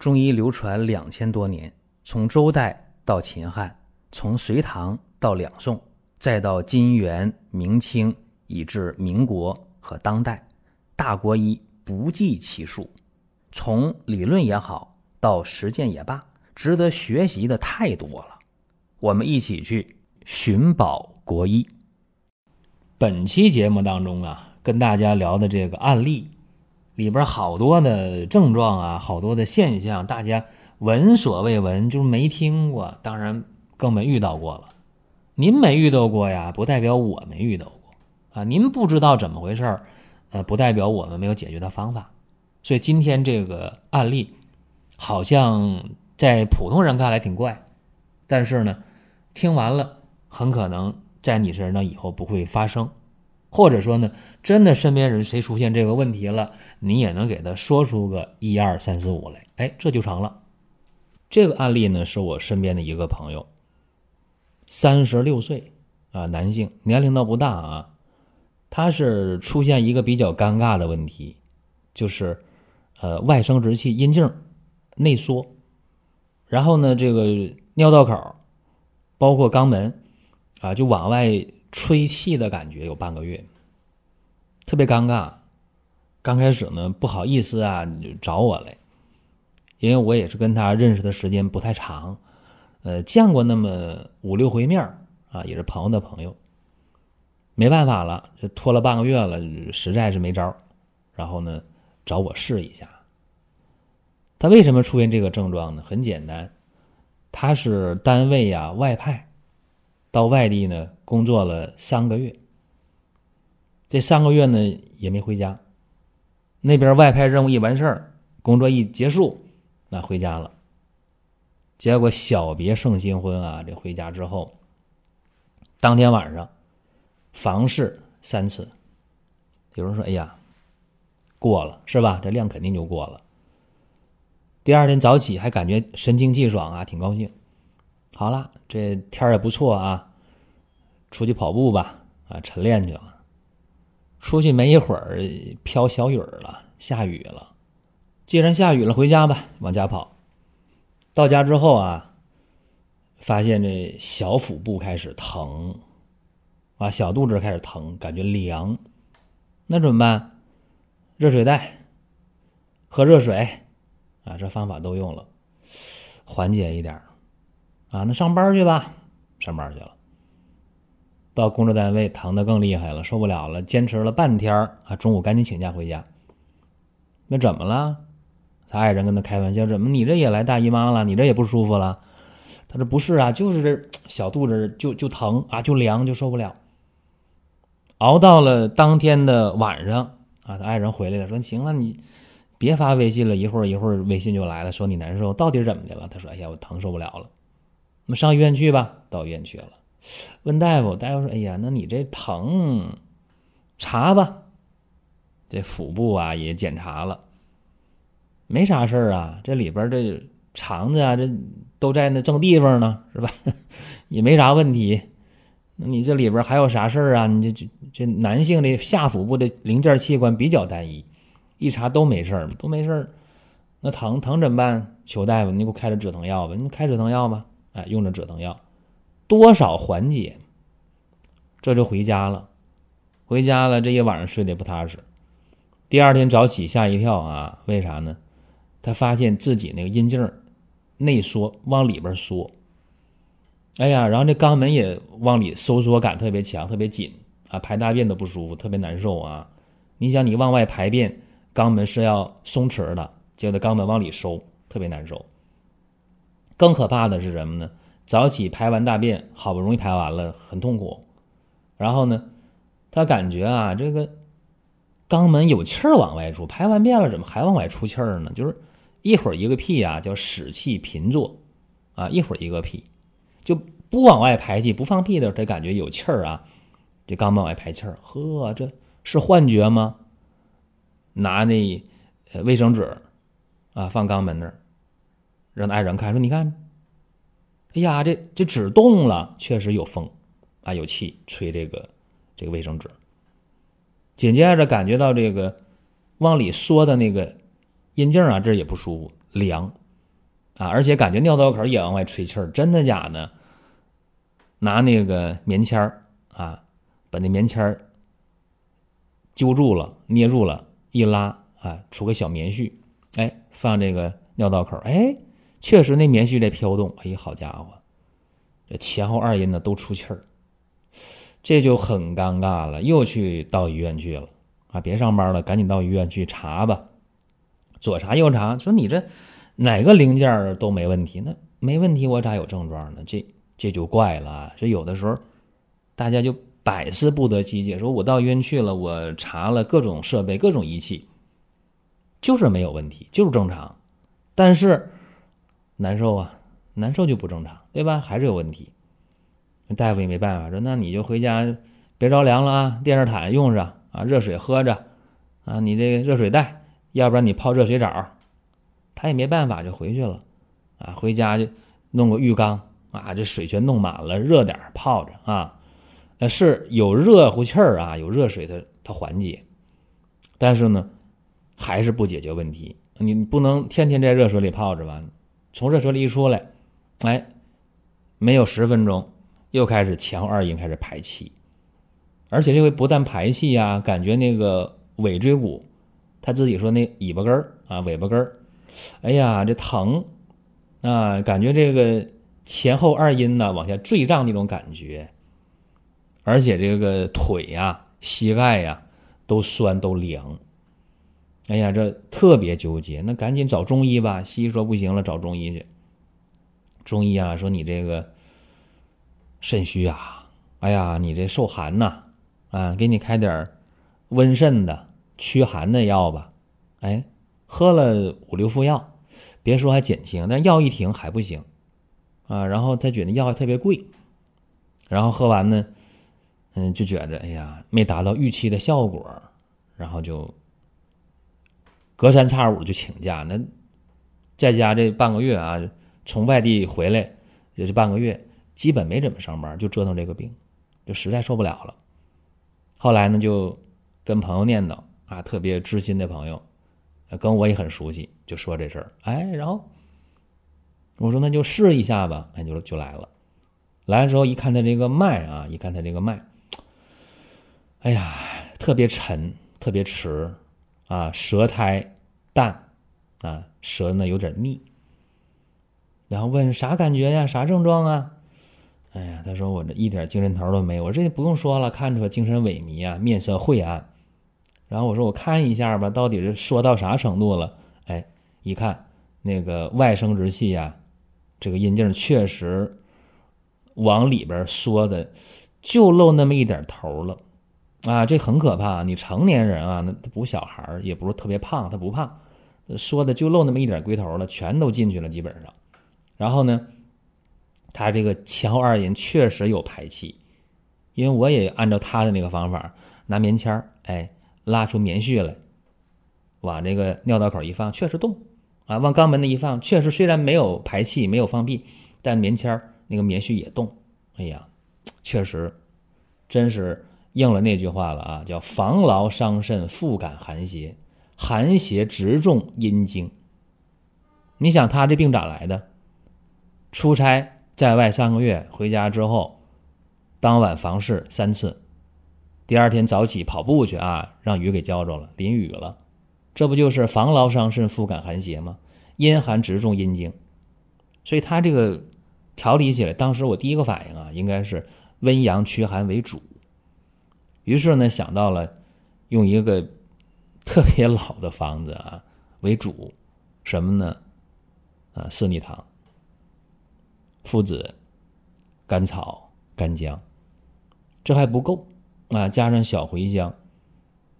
中医流传两千多年，从周代到秦汉，从隋唐到两宋，再到金元明清，以至民国和当代，大国医不计其数。从理论也好，到实践也罢，值得学习的太多了。我们一起去寻宝国医。本期节目当中啊，跟大家聊的这个案例。里边好多的症状啊，好多的现象，大家闻所未闻，就是没听过，当然更没遇到过了。您没遇到过呀，不代表我没遇到过啊。您不知道怎么回事儿，呃，不代表我们没有解决的方法。所以今天这个案例，好像在普通人看来挺怪，但是呢，听完了很可能在你身上以后不会发生。或者说呢，真的身边人谁出现这个问题了，你也能给他说出个一二三四五来，哎，这就成了。这个案例呢，是我身边的一个朋友，三十六岁啊，男性，年龄倒不大啊，他是出现一个比较尴尬的问题，就是呃外生殖器阴茎内缩，然后呢，这个尿道口，包括肛门啊，就往外。吹气的感觉有半个月，特别尴尬。刚开始呢，不好意思啊，找我来，因为我也是跟他认识的时间不太长，呃，见过那么五六回面啊，也是朋友的朋友。没办法了，就拖了半个月了，实在是没招然后呢，找我试一下。他为什么出现这个症状呢？很简单，他是单位呀外派。到外地呢，工作了三个月。这三个月呢，也没回家。那边外派任务一完事儿，工作一结束，那回家了。结果小别胜新婚啊！这回家之后，当天晚上房事三次。有人说：“哎呀，过了是吧？这量肯定就过了。”第二天早起还感觉神清气爽啊，挺高兴。好了，这天儿也不错啊，出去跑步吧，啊，晨练去了。出去没一会儿，飘小雨了，下雨了。既然下雨了，回家吧，往家跑。到家之后啊，发现这小腹部开始疼，啊，小肚子开始疼，感觉凉。那怎么办？热水袋，喝热水，啊，这方法都用了，缓解一点。啊，那上班去吧，上班去了。到工作单位疼的更厉害了，受不了了，坚持了半天啊，中午赶紧请假回家。那怎么了？他爱人跟他开玩笑：“怎么你这也来大姨妈了？你这也不舒服了？”他说：“不是啊，就是这小肚子就就疼啊，就凉，就受不了。”熬到了当天的晚上啊，他爱人回来了，说：“行了，你别发微信了，一会儿一会儿微信就来了，说你难受，到底怎么的了？”他说：“哎呀，我疼受不了了。”我们上医院去吧，到医院去了，问大夫，大夫说：“哎呀，那你这疼，查吧。这腹部啊也检查了，没啥事儿啊，这里边这肠子啊，这都在那正地方呢，是吧？也没啥问题。那你这里边还有啥事儿啊？你这这这男性的下腹部的零件器官比较单一，一查都没事儿，都没事儿。那疼疼怎么办？求大夫，你给我开点止疼药吧，你开止疼药吧。”哎，用着止疼药，多少缓解，这就回家了。回家了，这一晚上睡得不踏实。第二天早起吓一跳啊！为啥呢？他发现自己那个阴茎内缩，往里边缩。哎呀，然后这肛门也往里收缩感特别强，特别紧啊，排大便都不舒服，特别难受啊。你想，你往外排便，肛门是要松弛的，结果肛门往里收，特别难受。更可怕的是什么呢？早起排完大便，好不容易排完了，很痛苦。然后呢，他感觉啊，这个肛门有气儿往外出，排完便了，怎么还往外出气儿呢？就是一会儿一个屁啊，叫使气频作啊，一会儿一个屁，就不往外排气，不放屁的时候，他感觉有气儿啊，这肛门往外排气儿。呵，这是幻觉吗？拿那卫生纸啊，放肛门那儿。让爱人看，说：“你看，哎呀，这这纸动了，确实有风，啊，有气吹这个这个卫生纸。紧接着感觉到这个往里缩的那个阴茎啊，这也不舒服，凉。啊，而且感觉尿道口也往外吹气儿，真的假的？拿那个棉签儿啊，把那棉签儿揪住了，捏住了，一拉啊，出个小棉絮，哎，放这个尿道口，哎，确实那棉絮在飘动，哎，好家伙，这前后二阴呢都出气儿，这就很尴尬了，又去到医院去了啊，别上班了，赶紧到医院去查吧，左查右查，说你这哪个零件都没问题，那没问题，我咋有症状呢？这。这就怪了，所以有的时候，大家就百思不得其解。说我到医院去了，我查了各种设备、各种仪器，就是没有问题，就是正常，但是难受啊，难受就不正常，对吧？还是有问题。大夫也没办法，说那你就回家别着凉了啊，电热毯用上啊，热水喝着啊，你这个热水袋，要不然你泡热水澡。他也没办法，就回去了啊，回家就弄个浴缸。啊，这水全弄满了，热点泡着啊，呃，是有热乎气儿啊，有热水它它缓解，但是呢，还是不解决问题。你不能天天在热水里泡着吧？从热水里一出来，哎，没有十分钟，又开始前后二阴开始排气，而且这回不但排气呀，感觉那个尾椎骨，他自己说那尾巴根儿啊，尾巴根儿，哎呀，这疼啊，感觉这个。前后二阴呢，往下坠胀那种感觉，而且这个腿呀、膝盖呀都酸都凉。哎呀，这特别纠结，那赶紧找中医吧。西医说不行了，找中医去。中医啊，说你这个肾虚啊，哎呀，你这受寒呐，啊，给你开点温肾的、驱寒的药吧。哎，喝了五六副药，别说还减轻，但药一停还不行。啊，然后他觉得药还特别贵，然后喝完呢，嗯，就觉着哎呀，没达到预期的效果，然后就隔三差五就请假。那在家这半个月啊，从外地回来也是半个月，基本没怎么上班，就折腾这个病，就实在受不了了。后来呢，就跟朋友念叨啊，特别知心的朋友，跟我也很熟悉，就说这事儿，哎，然后。我说那就试一下吧，那就就来了。来的时候一看他这个脉啊，一看他这个脉，哎呀，特别沉，特别迟，啊，舌苔淡，啊，舌呢有点腻。然后问啥感觉呀？啥症状啊？哎呀，他说我这一点精神头都没有。我这不用说了，看出精神萎靡啊，面色晦暗。然后我说我看一下吧，到底是说到啥程度了？哎，一看那个外生殖器呀。这个阴茎确实往里边缩的，就露那么一点头了，啊，这很可怕。你成年人啊，那不小孩儿也不是特别胖，他不胖，说的就露那么一点龟头了，全都进去了，基本上。然后呢，他这个前后二阴确实有排气，因为我也按照他的那个方法，拿棉签儿，哎，拉出棉絮来，往这个尿道口一放，确实动。啊，往肛门那一放，确实虽然没有排气，没有放屁，但棉签儿那个棉絮也动。哎呀，确实，真是应了那句话了啊，叫防劳伤肾，复感寒邪，寒邪直中阴经。你想他这病咋来的？出差在外三个月，回家之后，当晚房事三次，第二天早起跑步去啊，让雨给浇着了，淋雨了。这不就是防劳伤肾、复感寒邪吗？阴寒直中阴经，所以他这个调理起来，当时我第一个反应啊，应该是温阳驱寒为主。于是呢，想到了用一个特别老的方子啊为主，什么呢？啊，四逆汤、附子、甘草、干姜，这还不够啊，加上小茴香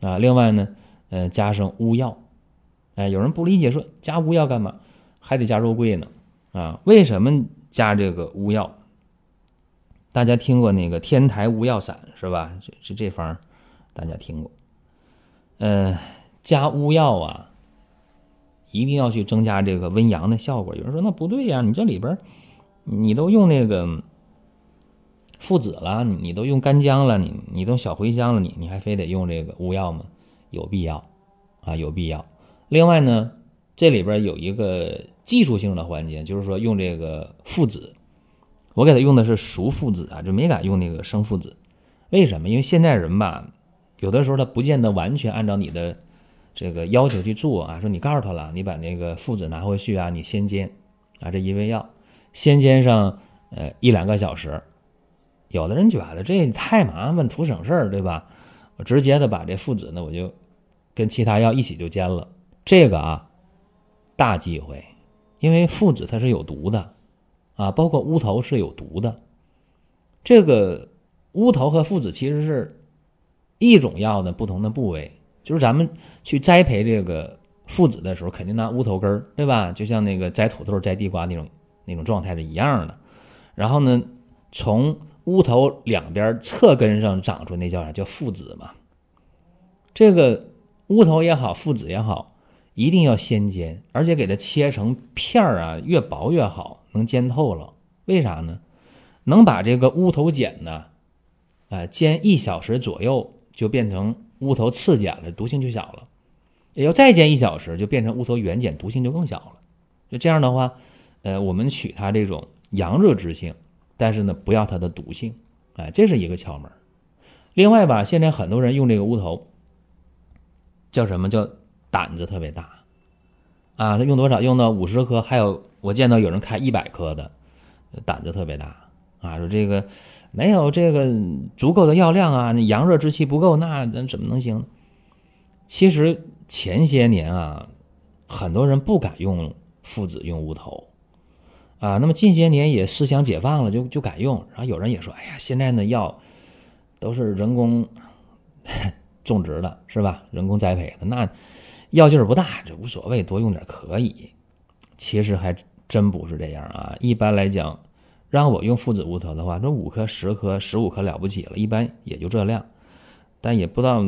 啊，另外呢。嗯，加上乌药，哎，有人不理解，说加乌药干嘛？还得加肉桂呢？啊，为什么加这个乌药？大家听过那个天台乌药散是吧？这这这方，大家听过。嗯，加乌药啊，一定要去增加这个温阳的效果。有人说那不对呀，你这里边你都用那个附子了，你都用干姜了，你你都小茴香了，你你还非得用这个乌药吗？有必要，啊，有必要。另外呢，这里边有一个技术性的环节，就是说用这个附子，我给他用的是熟附子啊，就没敢用那个生附子。为什么？因为现在人吧，有的时候他不见得完全按照你的这个要求去做啊。说你告诉他了，你把那个附子拿回去啊，你先煎啊，这一味药先煎上呃一两个小时。有的人觉得这太麻烦，图省事儿，对吧？我直接的把这附子呢，我就跟其他药一起就煎了。这个啊，大忌讳，因为附子它是有毒的啊，包括乌头是有毒的。这个乌头和附子其实是一种药的不同的部位，就是咱们去栽培这个附子的时候，肯定拿乌头根儿，对吧？就像那个摘土豆、摘地瓜那种那种状态是一样的。然后呢，从乌头两边侧根上长出那叫啥？叫附子嘛。这个乌头也好，附子也好，一定要先煎，而且给它切成片儿啊，越薄越好，能煎透了。为啥呢？能把这个乌头碱呢，啊，煎一小时左右就变成乌头次碱了，毒性就小了。要再煎一小时，就变成乌头原碱，毒性就更小了。就这样的话，呃，我们取它这种阳热之性。但是呢，不要它的毒性，哎，这是一个窍门。另外吧，现在很多人用这个乌头，叫什么叫胆子特别大啊？他用多少？用到五十颗，还有我见到有人开一百颗的，胆子特别大啊！说这个没有这个足够的药量啊，阳热之气不够，那那怎么能行？其实前些年啊，很多人不敢用附子，用乌头。啊，那么近些年也思想解放了，就就敢用。然后有人也说：“哎呀，现在的药都是人工种植的，是吧？人工栽培的，那药劲儿不大，这无所谓，多用点可以。”其实还真不是这样啊。一般来讲，让我用附子乌头的话，这五颗、十颗、十五颗了不起了，一般也就这量。但也不知道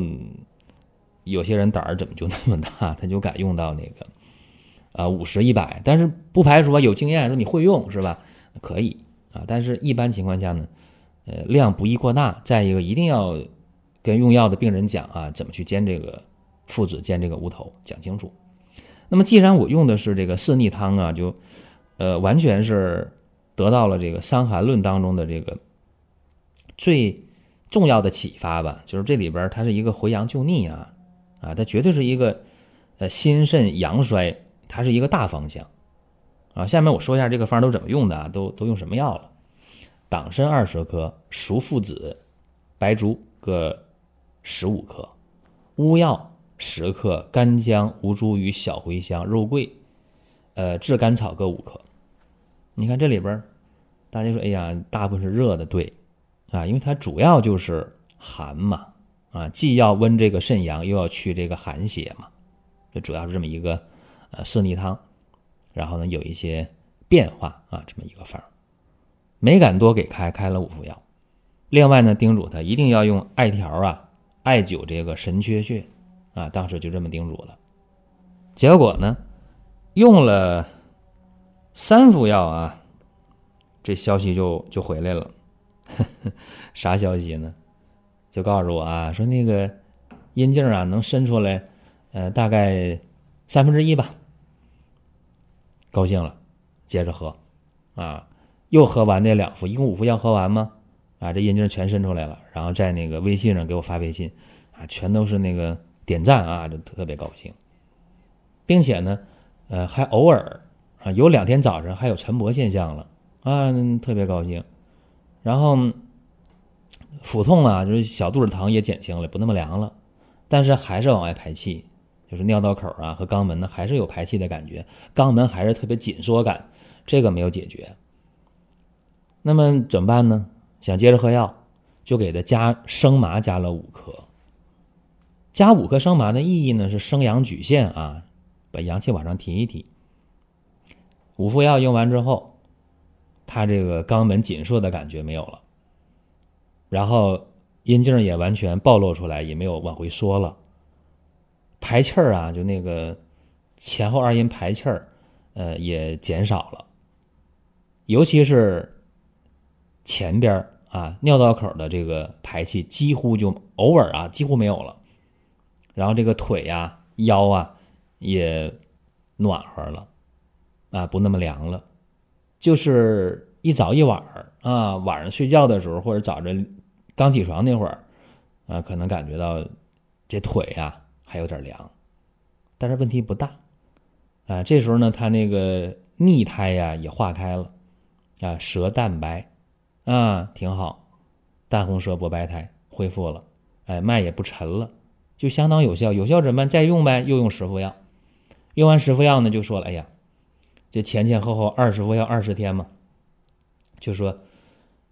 有些人胆儿怎么就那么大，他就敢用到那个。啊，五十一百，但是不排除有经验，说你会用是吧？可以啊，但是一般情况下呢，呃，量不宜过大。再一个，一定要跟用药的病人讲啊，怎么去煎这个附子，煎这个乌头，讲清楚。那么，既然我用的是这个四逆汤啊，就呃，完全是得到了这个《伤寒论》当中的这个最重要的启发吧，就是这里边它是一个回阳救逆啊，啊，它绝对是一个呃心肾阳衰。它是一个大方向，啊，下面我说一下这个方都怎么用的啊，都都用什么药了？党参二十克，熟附子、白术各十五克，乌药十克，干姜、吴茱萸、小茴香、肉桂，呃，炙甘草各五克。你看这里边，大家说，哎呀，大部分是热的，对，啊，因为它主要就是寒嘛，啊，既要温这个肾阳，又要去这个寒邪嘛，这主要是这么一个。呃，四逆汤，然后呢，有一些变化啊，这么一个方没敢多给开，开了五副药。另外呢，叮嘱他一定要用艾条啊，艾灸这个神阙穴啊，当时就这么叮嘱了。结果呢，用了三副药啊，这消息就就回来了呵呵。啥消息呢？就告诉我啊，说那个阴茎啊，能伸出来，呃，大概三分之一吧。高兴了，接着喝，啊，又喝完那两副，一共五副药喝完吗？啊，这阴茎全伸出来了，然后在那个微信上给我发微信，啊，全都是那个点赞啊，就特别高兴，并且呢，呃，还偶尔啊，有两天早上还有晨勃现象了，啊，特别高兴，然后腹痛啊，就是小肚子疼也减轻了，不那么凉了，但是还是往外排气。就是尿道口啊和肛门呢，还是有排气的感觉，肛门还是特别紧缩感，这个没有解决。那么怎么办呢？想接着喝药，就给他加生麻，加了五克。加五克生麻的意义呢是生阳举陷啊，把阳气往上提一提。五副药用完之后，他这个肛门紧缩的感觉没有了，然后阴茎也完全暴露出来，也没有往回缩了。排气儿啊，就那个前后二阴排气儿，呃，也减少了。尤其是前边啊，尿道口的这个排气几乎就偶尔啊，几乎没有了。然后这个腿呀、腰啊，也暖和了，啊，不那么凉了，就是一早一晚啊，晚上睡觉的时候或者早晨刚起床那会儿，啊，可能感觉到这腿呀还有点凉，但是问题不大，啊，这时候呢，他那个腻胎呀也化开了，啊，舌淡白，啊，挺好，淡红舌薄白苔恢复了，哎，脉也不沉了，就相当有效，有效怎么办？再用呗，又用十副药。用完十副药呢，就说了：“哎呀，这前前后后二十副药二十天嘛，就说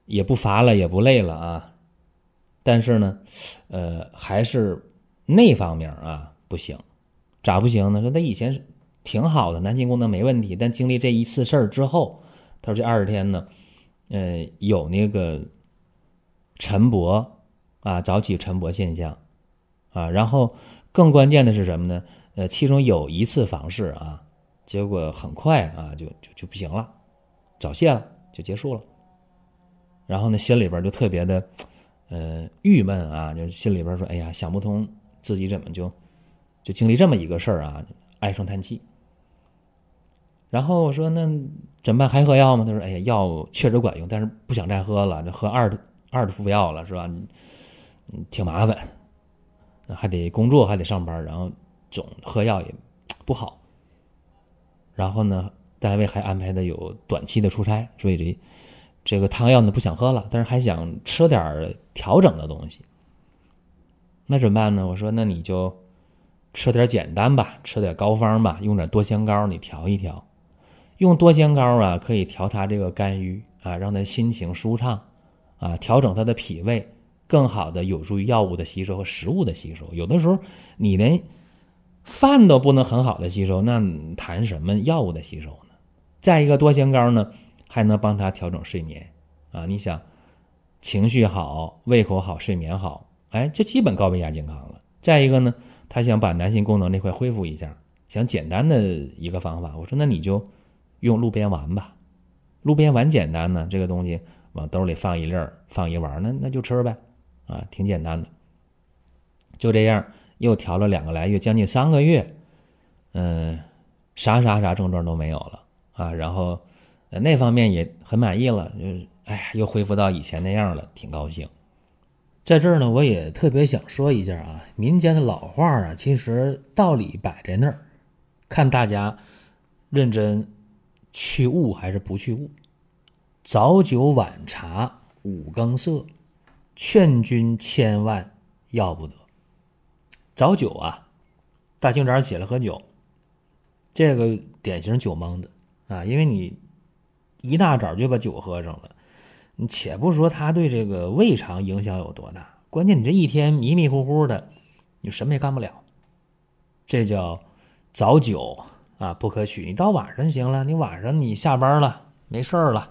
也不乏了，也不累了啊。但是呢，呃，还是那方面啊不行，咋不行呢？说他以前挺好的，男性功能没问题，但经历这一次事儿之后，他说这二十天呢，呃，有那个晨勃啊，早起晨勃现象啊，然后更关键的是什么呢？”呃，其中有一次房事啊，结果很快啊，就就就不行了，早泄了，就结束了。然后呢，心里边就特别的，呃，郁闷啊，就心里边说，哎呀，想不通自己怎么就就经历这么一个事儿啊，唉声叹气。然后我说，那怎么办？还喝药吗？他说，哎呀，药确实管用，但是不想再喝了，这喝二二副药了，是吧？嗯，挺麻烦，还得工作，还得上班，然后。总喝药也不好，然后呢，单位还安排的有短期的出差，所以这这个汤药呢不想喝了，但是还想吃点调整的东西。那怎么办呢？我说那你就吃点简单吧，吃点膏方吧，用点多香膏你调一调。用多香膏啊，可以调他这个肝郁啊，让他心情舒畅啊，调整他的脾胃，更好的有助于药物的吸收和食物的吸收。有的时候你连饭都不能很好的吸收，那谈什么药物的吸收呢？再一个多香膏呢，还能帮他调整睡眠啊！你想，情绪好，胃口好，睡眠好，哎，这基本高维亚健康了。再一个呢，他想把男性功能那块恢复一下，想简单的一个方法，我说那你就用鹿鞭丸吧。鹿鞭丸简单呢，这个东西往兜里放一粒儿，放一丸，那那就吃呗，啊，挺简单的，就这样。又调了两个来月，将近三个月，嗯，啥啥啥症状都没有了啊，然后那方面也很满意了，就是哎呀，又恢复到以前那样了，挺高兴。在这儿呢，我也特别想说一下啊，民间的老话啊，其实道理摆在那儿，看大家认真去悟还是不去悟。早酒晚茶五更色，劝君千万要不得。早酒啊，大清早起来喝酒，这个典型酒蒙子啊，因为你一大早就把酒喝上了，你且不说他对这个胃肠影响有多大，关键你这一天迷迷糊糊的，你什么也干不了。这叫早酒啊，不可取。你到晚上行了，你晚上你下班了没事儿了，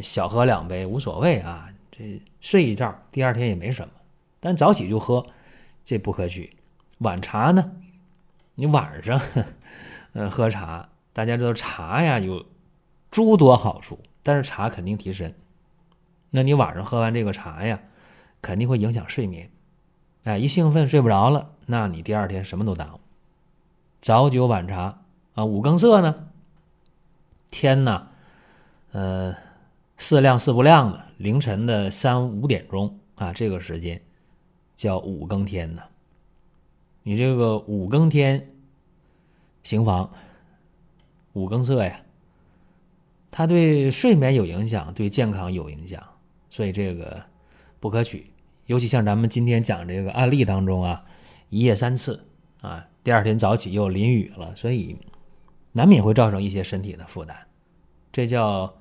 小喝两杯无所谓啊，这睡一觉，第二天也没什么。但早起就喝，这不可取。晚茶呢？你晚上，嗯，喝茶，大家知道茶呀有诸多好处，但是茶肯定提神。那你晚上喝完这个茶呀，肯定会影响睡眠。哎，一兴奋睡不着了，那你第二天什么都耽误。早酒晚茶啊，五更色呢？天呐，呃，四亮四不亮的，凌晨的三五点钟啊，这个时间叫五更天呢。你这个五更天行房，五更色呀，它对睡眠有影响，对健康有影响，所以这个不可取。尤其像咱们今天讲这个案例当中啊，一夜三次啊，第二天早起又淋雨了，所以难免会造成一些身体的负担。这叫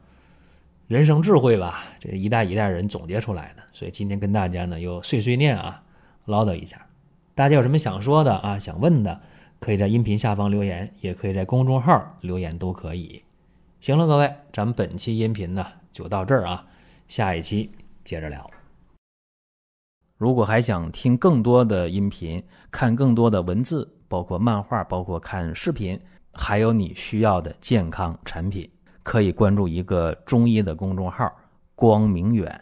人生智慧吧？这一代一代人总结出来的。所以今天跟大家呢又碎碎念啊，唠叨一下。大家有什么想说的啊？想问的，可以在音频下方留言，也可以在公众号留言，都可以。行了，各位，咱们本期音频呢就到这儿啊，下一期接着聊。如果还想听更多的音频，看更多的文字，包括漫画，包括看视频，还有你需要的健康产品，可以关注一个中医的公众号“光明远”，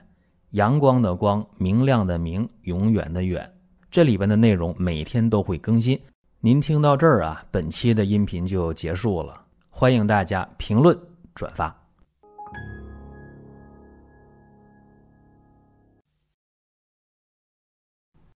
阳光的光，明亮的明，永远的远。这里边的内容每天都会更新，您听到这儿啊，本期的音频就结束了。欢迎大家评论转发。